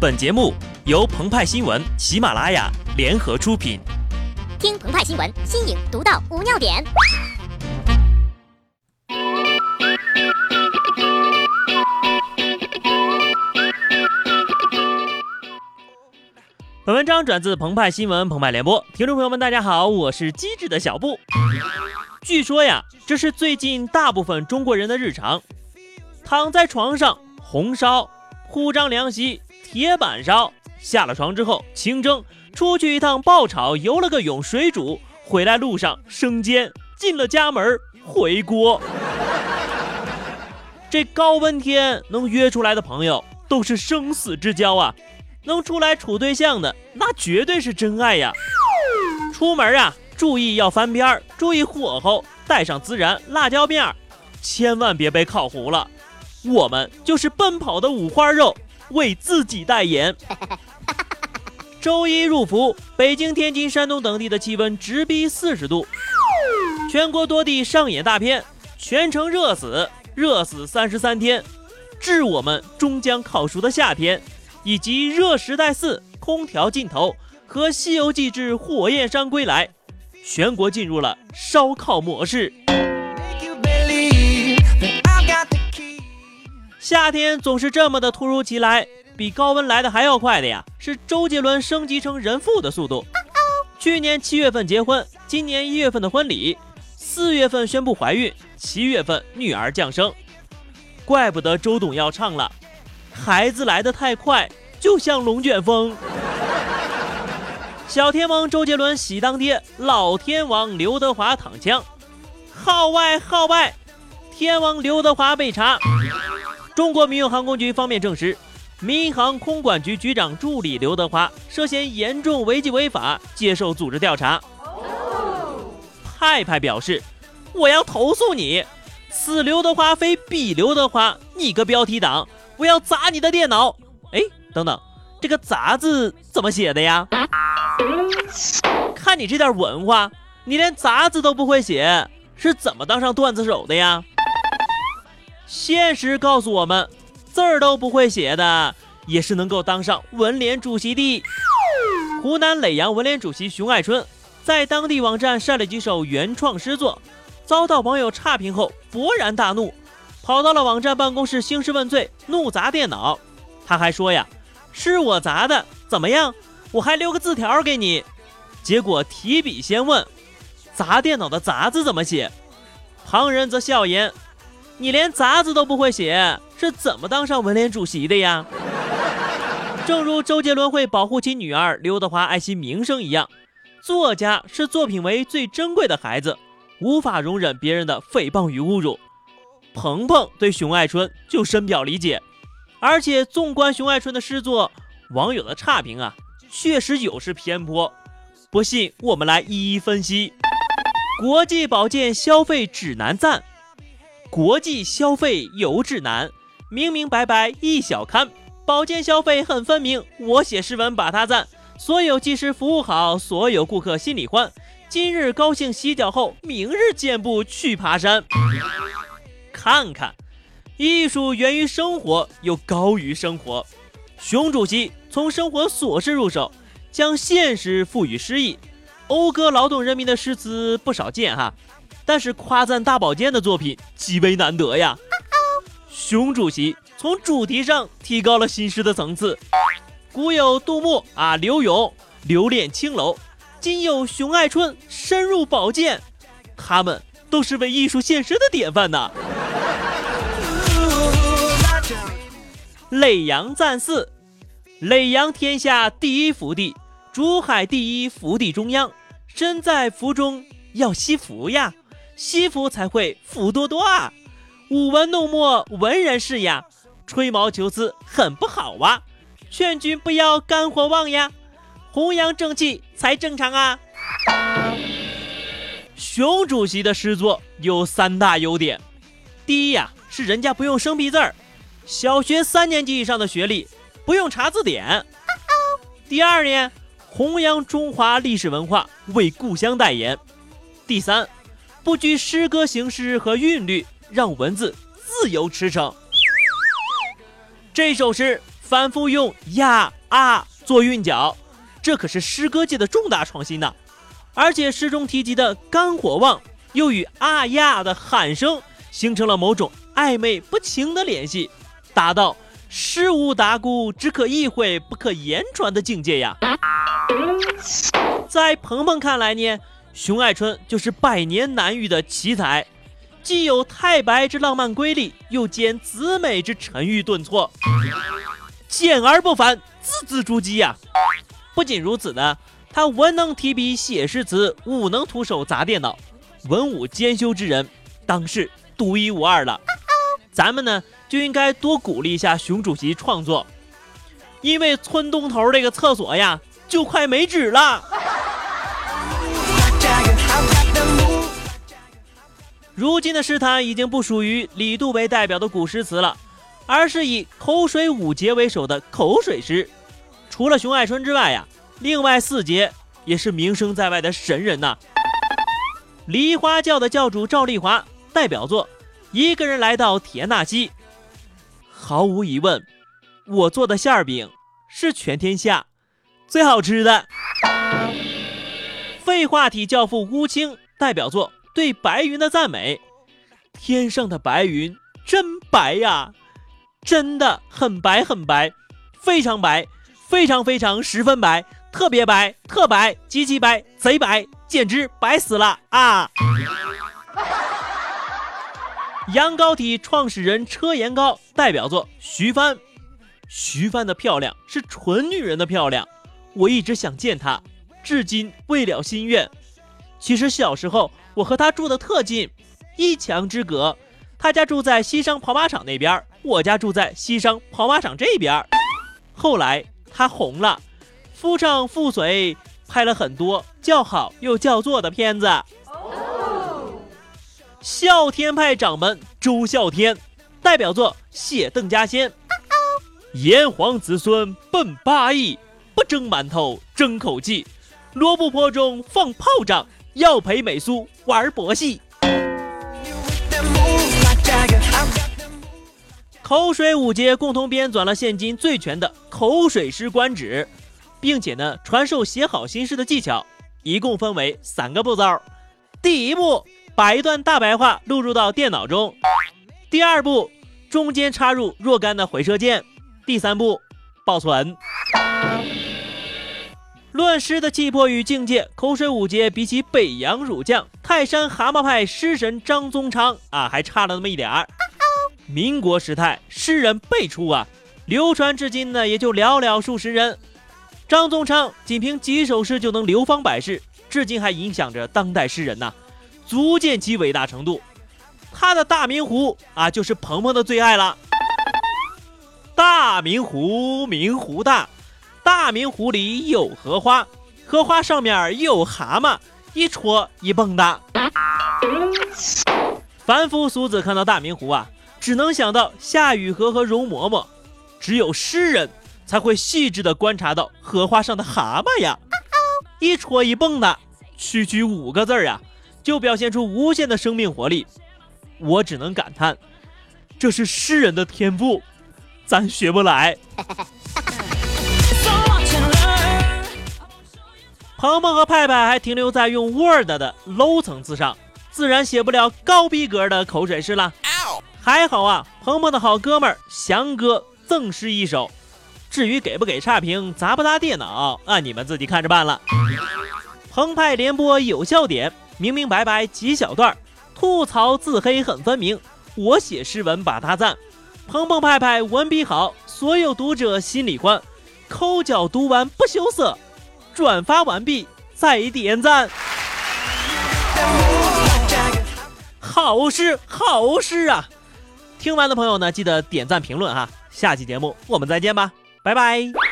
本节目由澎湃新闻、喜马拉雅联合出品。听澎湃新闻，新颖独到，无尿点。本文章转自澎湃新闻澎湃联播，听众朋友们，大家好，我是机智的小布。据说呀，这是最近大部分中国人的日常，躺在床上红烧、铺张凉席、铁板烧，下了床之后清蒸，出去一趟爆炒，游了个泳水煮，回来路上生煎，进了家门回锅。这高温天能约出来的朋友都是生死之交啊！能出来处对象的，那绝对是真爱呀！出门啊，注意要翻边儿，注意火候，带上孜然、辣椒面儿，千万别被烤糊了。我们就是奔跑的五花肉，为自己代言。周一入伏，北京、天津、山东等地的气温直逼四十度，全国多地上演大片，全城热死，热死三十三天，致我们终将烤熟的夏天。以及《热时代四》空调尽头和《西游记之火焰山归来》，全国进入了烧烤模式。夏天总是这么的突如其来，比高温来的还要快的呀，是周杰伦升级成人父的速度。去年七月份结婚，今年一月份的婚礼，四月份宣布怀孕，七月份女儿降生，怪不得周董要唱了。孩子来的太快，就像龙卷风。小天王周杰伦喜当爹，老天王刘德华躺枪，号外号外，天王刘德华被查。中国民用航空局方面证实，民航空管局局长助理刘德华涉嫌严重违纪违法，接受组织调查。派派表示，我要投诉你，此刘德华非彼刘德华，你个标题党！我要砸你的电脑！哎，等等，这个“砸”字怎么写的呀？看你这点文化，你连“砸”字都不会写，是怎么当上段子手的呀？现实告诉我们，字儿都不会写的，也是能够当上文联主席的。湖南耒阳文联主席熊爱春在当地网站晒了几首原创诗作，遭到网友差评后，勃然大怒。跑到了网站办公室兴师问罪，怒砸电脑。他还说呀：“是我砸的，怎么样？我还留个字条给你。”结果提笔先问：“砸电脑的‘砸’字怎么写？”旁人则笑言：“你连‘杂’字都不会写，是怎么当上文联主席的呀？” 正如周杰伦会保护其女儿，刘德华爱惜名声一样，作家是作品为最珍贵的孩子，无法容忍别人的诽谤与侮辱。鹏鹏对熊爱春就深表理解，而且纵观熊爱春的诗作，网友的差评啊，确实有失偏颇。不信，我们来一一分析。国际保健消费指南赞，国际消费有指南，明明白白一小刊，保健消费很分明。我写诗文把它赞，所有技师服务好，所有顾客心里欢。今日高兴洗脚后，明日健步去爬山。看看，艺术源于生活，又高于生活。熊主席从生活琐事入手，将现实赋予诗意，讴歌劳动人民的诗词不少见哈。但是夸赞大保健的作品极为难得呀。熊主席从主题上提高了新诗的层次，古有杜牧啊，柳永留恋青楼，今有熊爱春深入宝剑，他们都是为艺术献身的典范呐。耒阳赞祀，耒阳天下第一福地，竹海第一福地中央。身在福中要惜福呀，惜福才会福多多啊。舞文弄墨文人士呀，吹毛求疵很不好哇。劝君不要肝火旺呀，弘扬正气才正常啊。熊主席的诗作有三大优点，第一呀是人家不用生僻字儿。小学三年级以上的学历不用查字典。第二呢，弘扬中华历史文化，为故乡代言。第三，不拘诗歌形式和韵律，让文字自由驰骋。这首诗反复用呀啊做韵脚，这可是诗歌界的重大创新呐！而且诗中提及的肝火旺，又与啊呀的喊声形成了某种暧昧不清的联系，达到诗无达姑，只可意会不可言传的境界呀！在鹏鹏看来呢，熊爱春就是百年难遇的奇才，既有太白之浪漫瑰丽，又兼子美之沉郁顿挫，简而不凡，字字珠玑呀！不仅如此呢，他文能提笔写诗词，武能徒手砸电脑，文武兼修之人，当是独一无二了。咱们呢，就应该多鼓励一下熊主席创作，因为村东头这个厕所呀，就快没纸了。如今的诗坛已经不属于李杜为代表的古诗词了，而是以口水五节为首的口水诗。除了熊爱春之外呀，另外四节也是名声在外的神人呐。梨花教的教主赵丽华代表作《一个人来到田纳西》，毫无疑问，我做的馅儿饼是全天下最好吃的。废话体教父乌青代表作。对白云的赞美，天上的白云真白呀，真的很白很白，非常白，非常非常十分白，特别白，特白，极其白，贼白，简直白死了啊！羊羔体创始人车延高代表作徐帆，徐帆的漂亮是纯女人的漂亮，我一直想见她，至今未了心愿。其实小时候。我和他住的特近，一墙之隔。他家住在西商跑马场那边，我家住在西商跑马场这边。后来他红了，夫唱妇随，拍了很多叫好又叫座的片子。孝天派掌门周孝天，代表作《写邓家仙》。炎黄子孙奔八亿，不蒸馒头争口气，罗布泊中放炮仗。要陪美苏玩博戏，口水五节共同编纂了现今最全的口水诗官纸，并且呢传授写好新诗的技巧，一共分为三个步骤。第一步，把一段大白话录入到电脑中；第二步，中间插入若干的回车键；第三步，保存。论诗的气魄与境界，口水五节比起北洋儒将、泰山蛤蟆派诗神张宗昌啊，还差了那么一点儿。民国时代诗人辈出啊，流传至今呢也就寥寥数十人。张宗昌仅凭几首诗就能流芳百世，至今还影响着当代诗人呐，足见其伟大程度。他的大明湖啊，就是鹏鹏的最爱了。大明湖，明湖大。大明湖里有荷花，荷花上面有蛤蟆，一戳一蹦哒。凡夫俗子看到大明湖啊，只能想到夏雨荷和容嬷嬷，只有诗人才会细致的观察到荷花上的蛤蟆呀，一戳一蹦的，区区五个字儿呀，就表现出无限的生命活力。我只能感叹，这是诗人的天赋，咱学不来。鹏鹏和派派还停留在用 Word 的 low 层次上，自然写不了高逼格的口水诗了。还好啊，鹏鹏的好哥们儿翔哥赠诗一首。至于给不给差评、砸不砸电脑啊，你们自己看着办了。澎湃联播有笑点，明明白白几小段，吐槽自黑很分明。我写诗文把他赞，鹏鹏派派文笔好，所有读者心里欢。抠脚读完不羞涩。转发完毕再点赞，好事好事啊！听完的朋友呢，记得点赞评论哈。下期节目我们再见吧，拜拜。